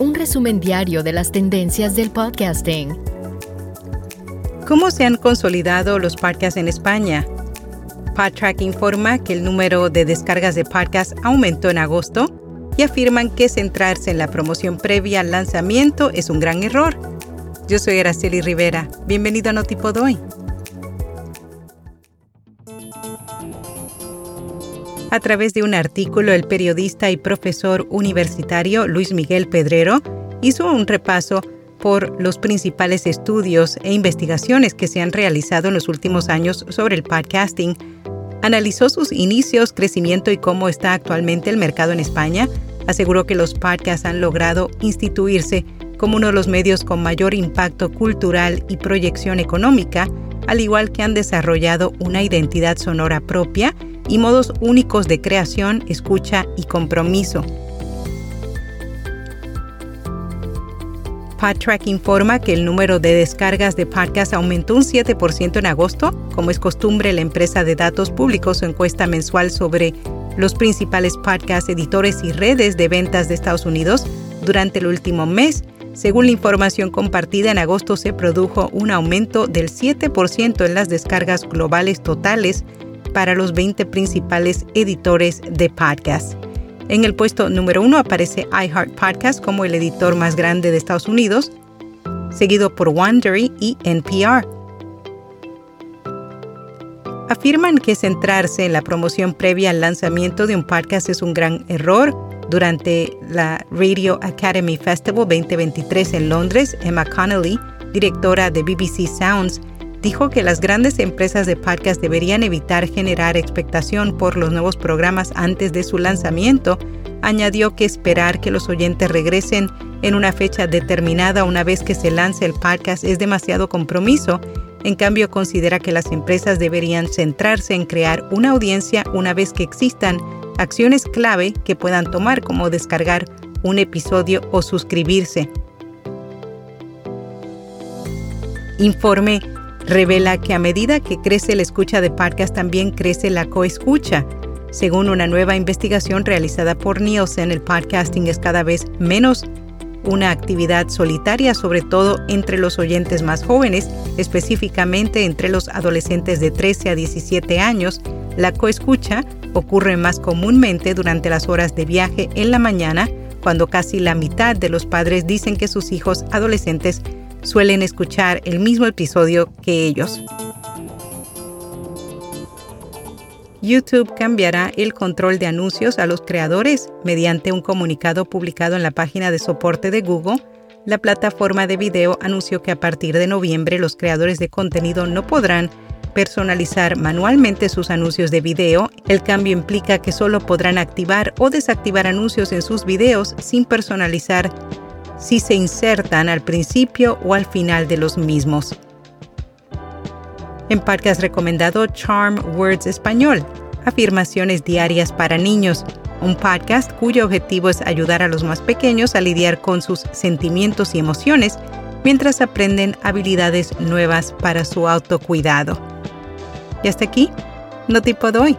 un resumen diario de las tendencias del podcasting. ¿Cómo se han consolidado los podcasts en España? PodTrack informa que el número de descargas de podcasts aumentó en agosto y afirman que centrarse en la promoción previa al lanzamiento es un gran error. Yo soy Araceli Rivera. Bienvenido a Notipod hoy. A través de un artículo, el periodista y profesor universitario Luis Miguel Pedrero hizo un repaso por los principales estudios e investigaciones que se han realizado en los últimos años sobre el podcasting. Analizó sus inicios, crecimiento y cómo está actualmente el mercado en España. Aseguró que los podcasts han logrado instituirse como uno de los medios con mayor impacto cultural y proyección económica, al igual que han desarrollado una identidad sonora propia y modos únicos de creación, escucha y compromiso. PodTrack informa que el número de descargas de podcasts aumentó un 7% en agosto. Como es costumbre, la empresa de datos públicos su encuesta mensual sobre los principales podcasts, editores y redes de ventas de Estados Unidos durante el último mes. Según la información compartida, en agosto se produjo un aumento del 7% en las descargas globales totales para los 20 principales editores de podcast. En el puesto número uno aparece iHeart Podcast como el editor más grande de Estados Unidos, seguido por Wondery y NPR. Afirman que centrarse en la promoción previa al lanzamiento de un podcast es un gran error. Durante la Radio Academy Festival 2023 en Londres, Emma Connolly, directora de BBC Sounds, dijo que las grandes empresas de podcast deberían evitar generar expectación por los nuevos programas antes de su lanzamiento. Añadió que esperar que los oyentes regresen en una fecha determinada una vez que se lance el podcast es demasiado compromiso. En cambio, considera que las empresas deberían centrarse en crear una audiencia una vez que existan acciones clave que puedan tomar como descargar un episodio o suscribirse. Informe revela que a medida que crece la escucha de podcast también crece la coescucha. Según una nueva investigación realizada por Nielsen, el podcasting es cada vez menos una actividad solitaria, sobre todo entre los oyentes más jóvenes, específicamente entre los adolescentes de 13 a 17 años. La coescucha ocurre más comúnmente durante las horas de viaje en la mañana, cuando casi la mitad de los padres dicen que sus hijos adolescentes suelen escuchar el mismo episodio que ellos. YouTube cambiará el control de anuncios a los creadores mediante un comunicado publicado en la página de soporte de Google. La plataforma de video anunció que a partir de noviembre los creadores de contenido no podrán personalizar manualmente sus anuncios de video. El cambio implica que solo podrán activar o desactivar anuncios en sus videos sin personalizar si se insertan al principio o al final de los mismos. En podcast recomendado Charm Words Español, afirmaciones diarias para niños, un podcast cuyo objetivo es ayudar a los más pequeños a lidiar con sus sentimientos y emociones mientras aprenden habilidades nuevas para su autocuidado. Y hasta aquí, no tipo de hoy.